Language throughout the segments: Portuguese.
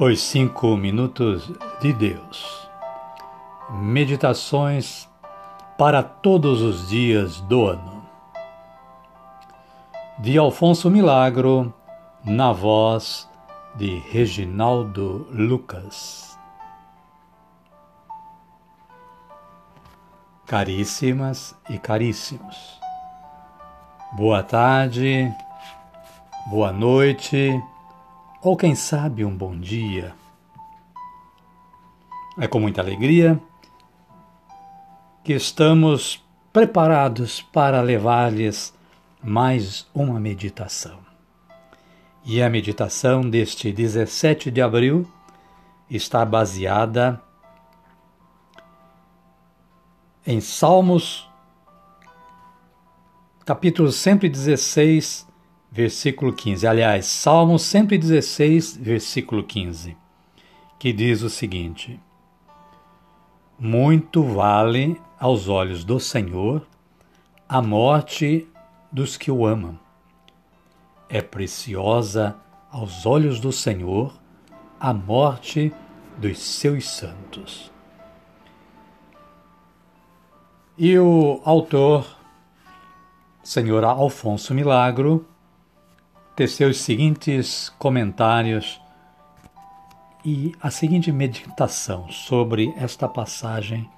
Os Cinco Minutos de Deus. Meditações para todos os dias do ano. De Alfonso Milagro, na voz de Reginaldo Lucas. Caríssimas e caríssimos, boa tarde, boa noite ou quem sabe um bom dia. É com muita alegria que estamos preparados para levar-lhes mais uma meditação. E a meditação deste 17 de abril está baseada em Salmos, capítulo 116, versículo 15. Aliás, Salmo 116, versículo 15, que diz o seguinte: Muito vale aos olhos do Senhor a morte dos que o amam. É preciosa aos olhos do Senhor a morte dos seus santos. E o autor, senhor Alfonso Milagro, teceu os seguintes comentários e a seguinte meditação sobre esta passagem,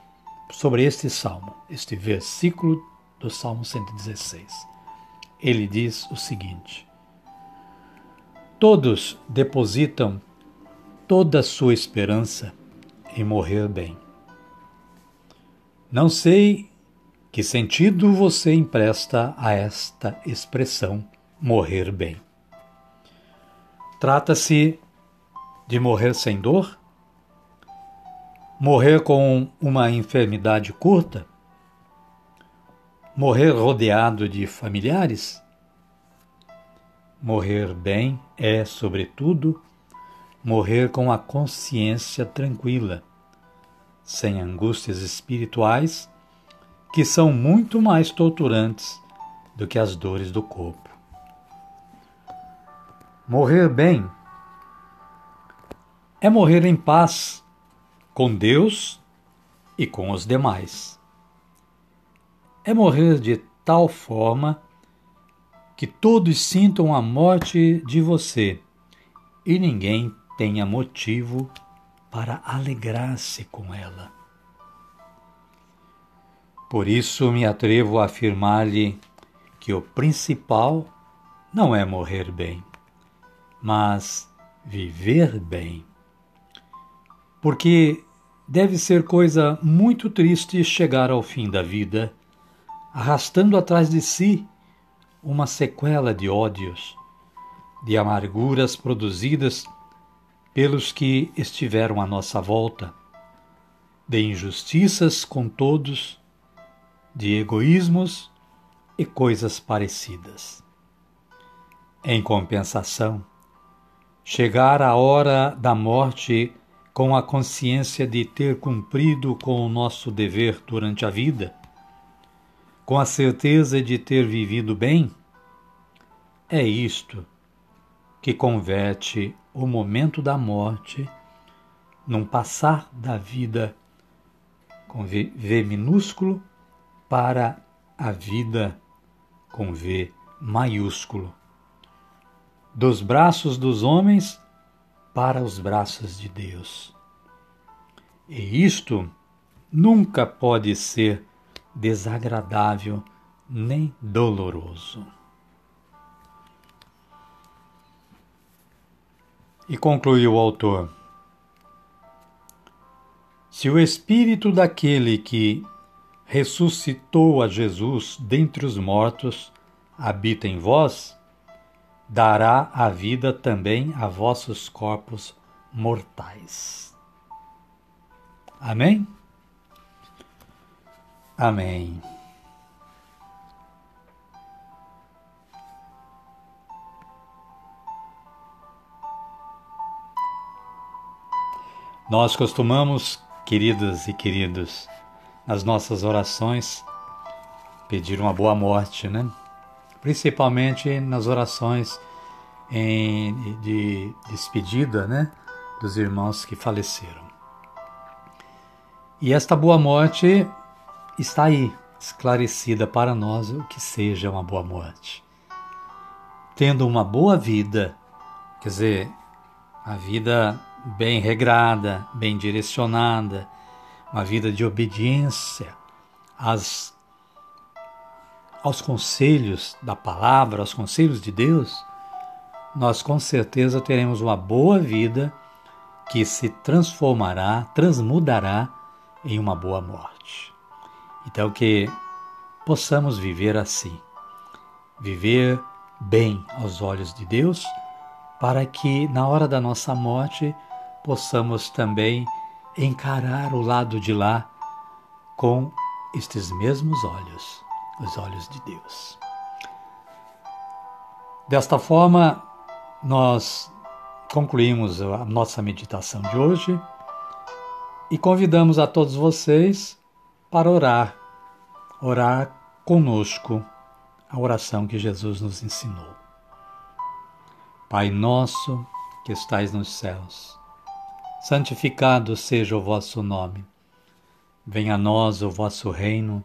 sobre este salmo, este versículo do Salmo 116. Ele diz o seguinte: Todos depositam toda a sua esperança em morrer bem. Não sei que sentido você empresta a esta expressão morrer bem. Trata-se de morrer sem dor? Morrer com uma enfermidade curta? Morrer rodeado de familiares? Morrer bem é, sobretudo, morrer com a consciência tranquila, sem angústias espirituais que são muito mais torturantes do que as dores do corpo. Morrer bem é morrer em paz com Deus e com os demais. É morrer de tal forma que todos sintam a morte de você e ninguém tenha motivo para alegrar-se com ela. Por isso me atrevo a afirmar-lhe que o principal não é morrer bem, mas viver bem. Porque deve ser coisa muito triste chegar ao fim da vida, arrastando atrás de si uma sequela de ódios, de amarguras produzidas pelos que estiveram à nossa volta, de injustiças com todos, de egoísmos e coisas parecidas. Em compensação, chegar a hora da morte com a consciência de ter cumprido com o nosso dever durante a vida, com a certeza de ter vivido bem, é isto que converte o momento da morte num passar da vida com V minúsculo para a vida com V maiúsculo dos braços dos homens para os braços de Deus. E isto nunca pode ser desagradável nem doloroso. E concluiu o autor: Se o espírito daquele que ressuscitou a Jesus dentre os mortos habita em vós, dará a vida também a vossos corpos mortais. Amém? Amém. Nós costumamos, queridas e queridos, nas nossas orações, pedir uma boa morte, né? Principalmente nas orações em, de despedida, né? dos irmãos que faleceram. E esta boa morte está aí, esclarecida para nós o que seja uma boa morte. Tendo uma boa vida, quer dizer, a vida bem regrada, bem direcionada, uma vida de obediência às, aos conselhos da palavra, aos conselhos de Deus, nós com certeza teremos uma boa vida que se transformará, transmudará em uma boa morte. Então que possamos viver assim, viver bem aos olhos de Deus, para que na hora da nossa morte possamos também encarar o lado de lá com estes mesmos olhos, os olhos de Deus. Desta forma, nós concluímos a nossa meditação de hoje e convidamos a todos vocês para orar, orar conosco a oração que Jesus nos ensinou. Pai nosso que estais nos céus, santificado seja o vosso nome. Venha a nós o vosso reino,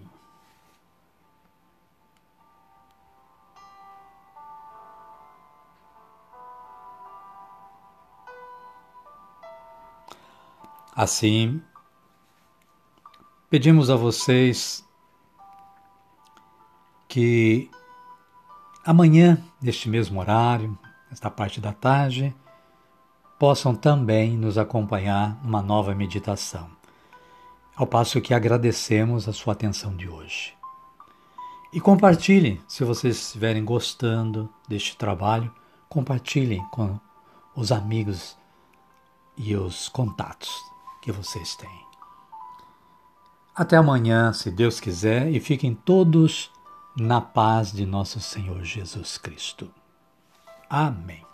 Assim, Pedimos a vocês que amanhã, neste mesmo horário, nesta parte da tarde, possam também nos acompanhar numa nova meditação. Ao passo que agradecemos a sua atenção de hoje. E compartilhem, se vocês estiverem gostando deste trabalho, compartilhem com os amigos e os contatos que vocês têm. Até amanhã, se Deus quiser, e fiquem todos na paz de nosso Senhor Jesus Cristo. Amém.